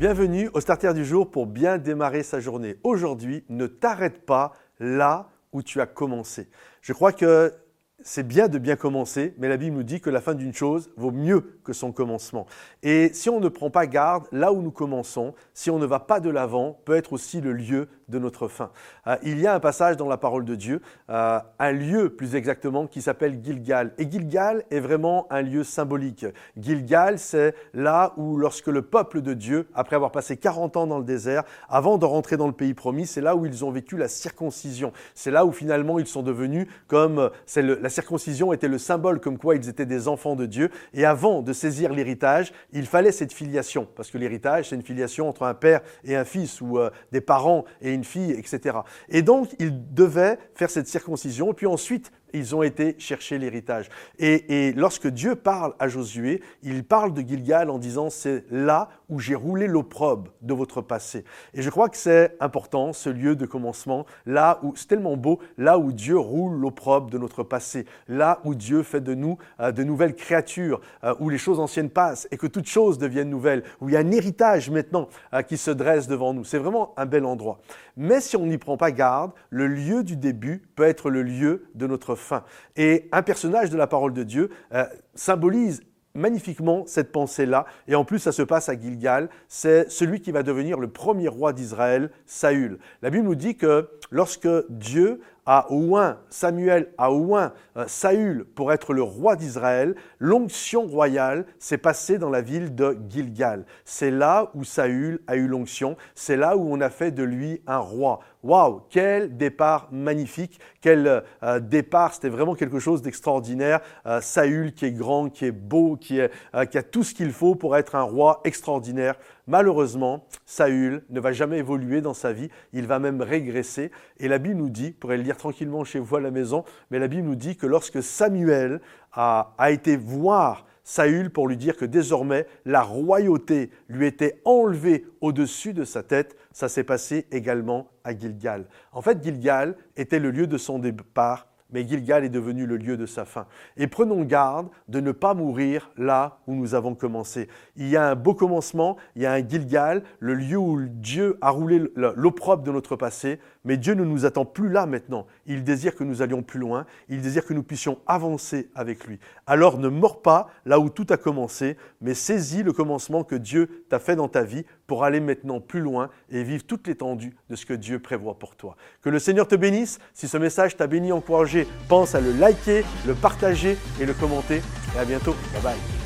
Bienvenue au Starter du jour pour bien démarrer sa journée. Aujourd'hui, ne t'arrête pas là où tu as commencé. Je crois que c'est bien de bien commencer, mais la Bible nous dit que la fin d'une chose vaut mieux que son commencement. Et si on ne prend pas garde, là où nous commençons, si on ne va pas de l'avant, peut être aussi le lieu de notre fin. Euh, il y a un passage dans la parole de Dieu, euh, un lieu plus exactement, qui s'appelle Gilgal. Et Gilgal est vraiment un lieu symbolique. Gilgal, c'est là où lorsque le peuple de Dieu, après avoir passé 40 ans dans le désert, avant de rentrer dans le pays promis, c'est là où ils ont vécu la circoncision. C'est là où finalement ils sont devenus comme c'est la circoncision était le symbole comme quoi ils étaient des enfants de Dieu. Et avant de saisir l'héritage, il fallait cette filiation. Parce que l'héritage, c'est une filiation entre un père et un fils, ou euh, des parents et une fille, etc. Et donc, ils devaient faire cette circoncision, puis ensuite ils ont été chercher l'héritage. Et, lorsque Dieu parle à Josué, il parle de Gilgal en disant c'est là où j'ai roulé l'opprobre de votre passé. Et je crois que c'est important, ce lieu de commencement, là où c'est tellement beau, là où Dieu roule l'opprobre de notre passé, là où Dieu fait de nous euh, de nouvelles créatures, euh, où les choses anciennes passent et que toutes choses deviennent nouvelles, où il y a un héritage maintenant euh, qui se dresse devant nous. C'est vraiment un bel endroit. Mais si on n'y prend pas garde, le lieu du début peut être le lieu de notre Et un personnage de la parole de Dieu euh, symbolise magnifiquement cette pensée-là. Et en plus, ça se passe à Gilgal. C'est celui qui va devenir le premier roi d'Israël, Saül. La Bible nous dit que lorsque Dieu oint, Samuel a oint euh, Saül pour être le roi d'Israël, l'onction royale s'est passée dans la ville de Gilgal. C'est là où Saül a eu l'onction, c'est là où on a fait de lui un roi. Waouh, quel départ magnifique, quel euh, départ, c'était vraiment quelque chose d'extraordinaire. Euh, Saül qui est grand, qui est beau, qui a tout ce qu'il faut pour être un roi extraordinaire. Malheureusement, Saül ne va jamais évoluer dans sa vie, il va même régresser. Et la Bible nous dit, vous pourrez le lire tranquillement chez vous à la maison, mais la Bible nous dit que lorsque Samuel a, a été voir Saül pour lui dire que désormais la royauté lui était enlevée au-dessus de sa tête, ça s'est passé également à Gilgal. En fait, Gilgal était le lieu de son départ mais Gilgal est devenu le lieu de sa fin. Et prenons garde de ne pas mourir là où nous avons commencé. Il y a un beau commencement, il y a un Gilgal, le lieu où Dieu a roulé l'opprobre de notre passé, mais Dieu ne nous attend plus là maintenant. Il désire que nous allions plus loin, il désire que nous puissions avancer avec lui. Alors ne mords pas là où tout a commencé, mais saisis le commencement que Dieu t'a fait dans ta vie pour aller maintenant plus loin et vivre toute l'étendue de ce que Dieu prévoit pour toi. Que le Seigneur te bénisse. Si ce message t'a béni, encouragé, pense à le liker, le partager et le commenter. Et à bientôt. Bye bye.